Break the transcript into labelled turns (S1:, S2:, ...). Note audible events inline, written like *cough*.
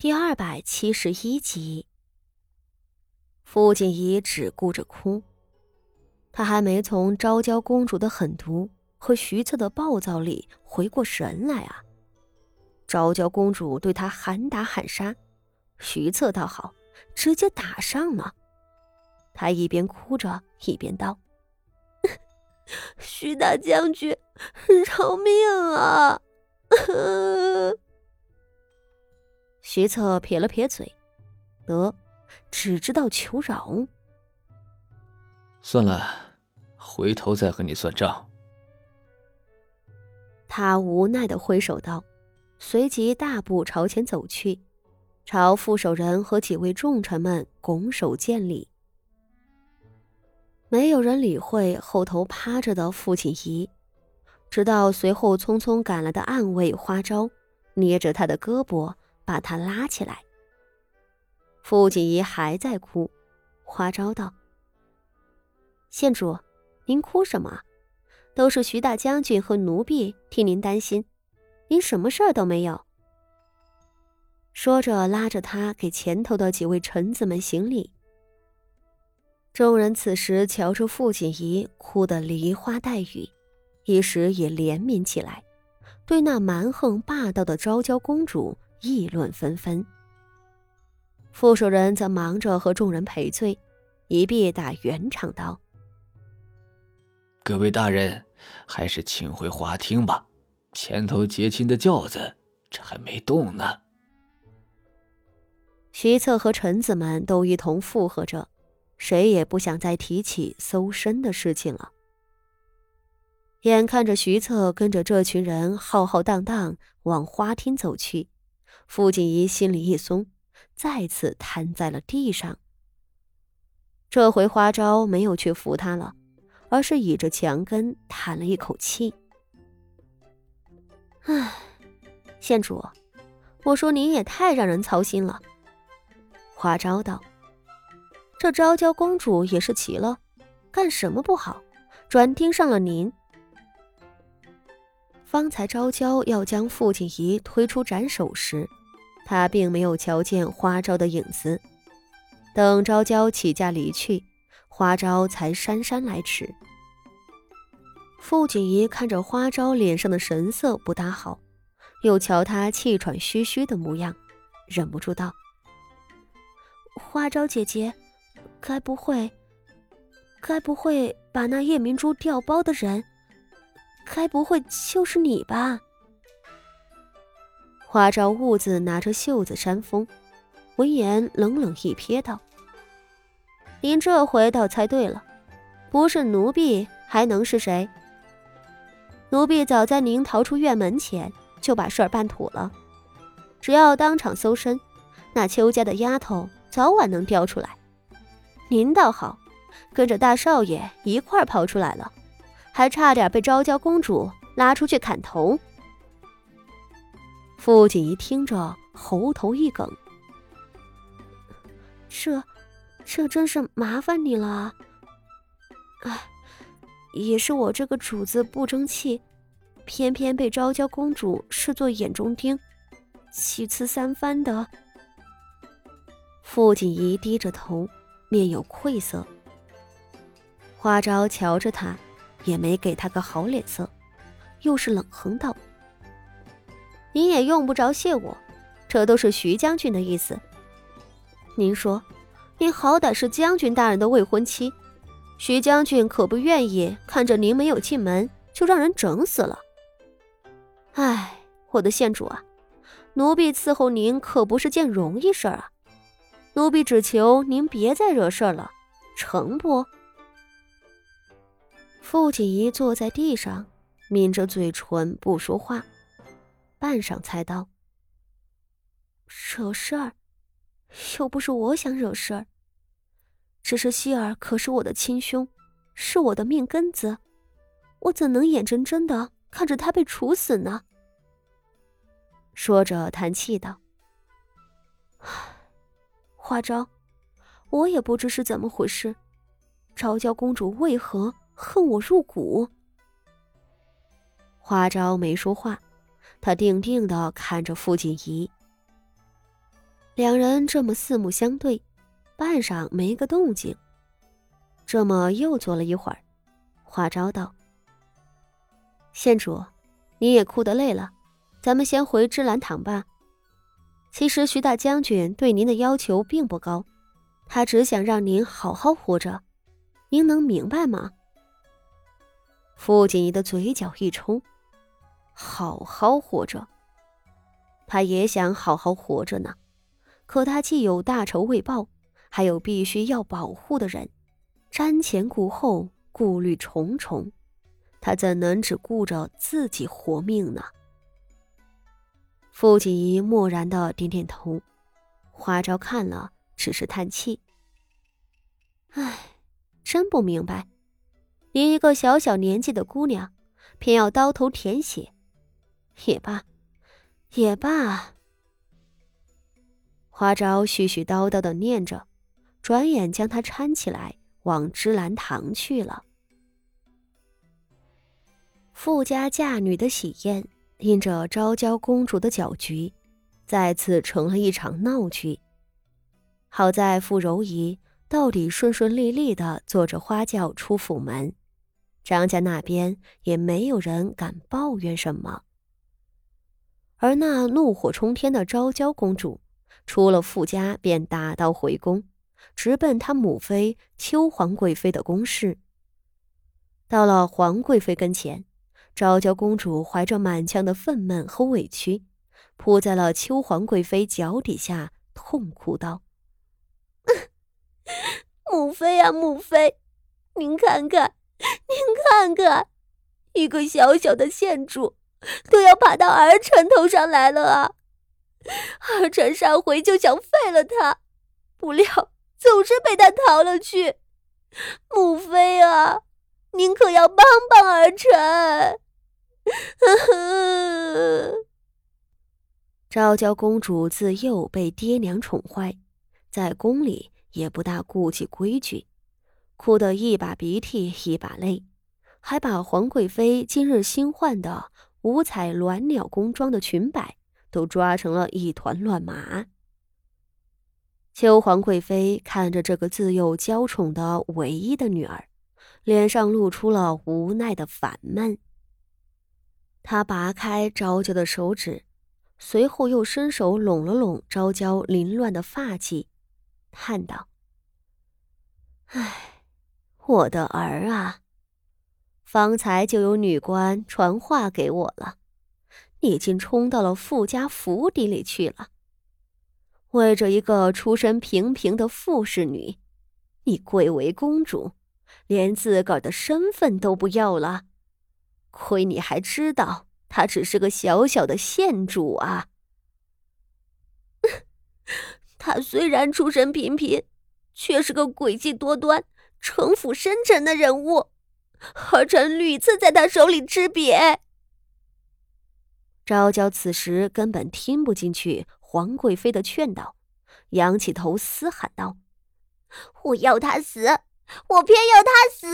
S1: 第二百七十一集，傅锦仪只顾着哭，她还没从昭娇公主的狠毒和徐策的暴躁里回过神来啊！昭娇公主对她喊打喊杀，徐策倒好，直接打上了。她一边哭着一边道：“ *laughs*
S2: 徐大将军，饶命啊！” *laughs*
S1: 徐策撇了撇嘴，得，只知道求饶。
S3: 算了，回头再和你算账。
S1: 他无奈的挥手道，随即大步朝前走去，朝副手人和几位重臣们拱手见礼。没有人理会后头趴着的傅锦仪，直到随后匆匆赶来的暗卫花招捏着他的胳膊。把他拉起来。傅锦仪还在哭，花招道：“县主，您哭什么？都是徐大将军和奴婢替您担心，您什么事儿都没有。”说着，拉着他给前头的几位臣子们行礼。众人此时瞧着傅锦仪哭得梨花带雨，一时也怜悯起来，对那蛮横霸道的昭娇公主。议论纷纷，副手人则忙着和众人赔罪，一臂打圆场道：“
S3: 各位大人，还是请回花厅吧，前头结亲的轿子这还没动呢。”
S1: 徐策和臣子们都一同附和着，谁也不想再提起搜身的事情了。眼看着徐策跟着这群人浩浩荡荡往花厅走去。傅锦仪心里一松，再次瘫在了地上。这回花招没有去扶他了，而是倚着墙根叹了一口气：“唉，县主，我说您也太让人操心了。”花招道：“这昭娇公主也是奇了，干什么不好，专盯上了您。方才昭娇要将傅锦仪推出斩首时。”他并没有瞧见花招的影子，等昭娇起驾离去，花招才姗姗来迟。傅锦仪看着花招脸上的神色不大好，又瞧他气喘吁吁的模样，忍不住道：“花招姐姐，该不会，该不会把那夜明珠调包的人，该不会就是你吧？”花招兀自拿着袖子扇风，闻言冷冷一瞥道：“您这回倒猜对了，不是奴婢还能是谁？奴婢早在您逃出院门前就把事儿办妥了，只要当场搜身，那邱家的丫头早晚能调出来。您倒好，跟着大少爷一块儿跑出来了，还差点被昭娇公主拉出去砍头。”傅锦仪听着，喉头一梗。这，这真是麻烦你了。哎，也是我这个主子不争气，偏偏被昭娇公主视作眼中钉，七次三番的。傅锦仪低着头，面有愧色。花招瞧着他，也没给他个好脸色，又是冷哼道。您也用不着谢我，这都是徐将军的意思。您说，您好歹是将军大人的未婚妻，徐将军可不愿意看着您没有进门就让人整死了。哎，我的县主啊，奴婢伺候您可不是件容易事儿啊，奴婢只求您别再惹事儿了，成不？傅锦仪坐在地上，抿着嘴唇不说话。半晌才道：“惹事儿，又不是我想惹事儿。只是希儿可是我的亲兄，是我的命根子，我怎能眼睁睁的看着他被处死呢？”说着叹气道：“花招，我也不知是怎么回事，昭娇公主为何恨我入骨？”花招没说话。他定定的看着傅锦仪，两人这么四目相对，半晌没个动静。这么又坐了一会儿，华昭道：“县主，你也哭得累了，咱们先回芝兰堂吧。其实徐大将军对您的要求并不高，他只想让您好好活着，您能明白吗？”傅锦仪的嘴角一抽，好好活着。他也想好好活着呢。可他既有大仇未报，还有必须要保护的人，瞻前顾后，顾虑重重，他怎能只顾着自己活命呢？傅锦仪默然的点点头，花招看了，只是叹气：“唉，真不明白，您一个小小年纪的姑娘，偏要刀头舔血。也罢，也罢。”花招絮絮叨叨的念着，转眼将他搀起来，往芝兰堂去了。富家嫁女的喜宴，因着昭娇公主的搅局，再次成了一场闹剧。好在傅柔仪到底顺顺利利的坐着花轿出府门，张家那边也没有人敢抱怨什么。而那怒火冲天的昭娇公主。出了傅家，便打道回宫，直奔她母妃秋皇贵妃的宫室。到了皇贵妃跟前，昭娇公主怀着满腔的愤懑和委屈，扑在了秋皇贵妃脚底下，痛哭道：“ *laughs*
S2: 母妃啊，母妃，您看看，您看看，一个小小的县主，都要爬到儿臣头上来了啊！”儿臣上回就想废了他，不料总是被他逃了去。母妃啊，您可要帮帮儿臣！*laughs*
S1: 昭娇公主自幼被爹娘宠坏，在宫里也不大顾及规矩，哭得一把鼻涕一把泪，还把皇贵妃今日新换的五彩鸾鸟宫装的裙摆。都抓成了一团乱麻。秋皇贵妃看着这个自幼娇宠的唯一的女儿，脸上露出了无奈的烦闷。她拔开昭娇的手指，随后又伸手拢了拢昭娇凌乱的发髻，叹道：“唉，我的儿啊，方才就有女官传话给我了。”你竟冲到了富家府邸里去了。为着一个出身平平的富士女，你贵为公主，连自个儿的身份都不要了。亏你还知道，她只是个小小的县主啊！*laughs*
S2: 她虽然出身平平，却是个诡计多端、城府深沉的人物，儿臣屡次在他手里吃瘪。
S1: 昭娇此时根本听不进去皇贵妃的劝导，仰起头嘶喊道：“
S2: 我要他死！我偏要他死！”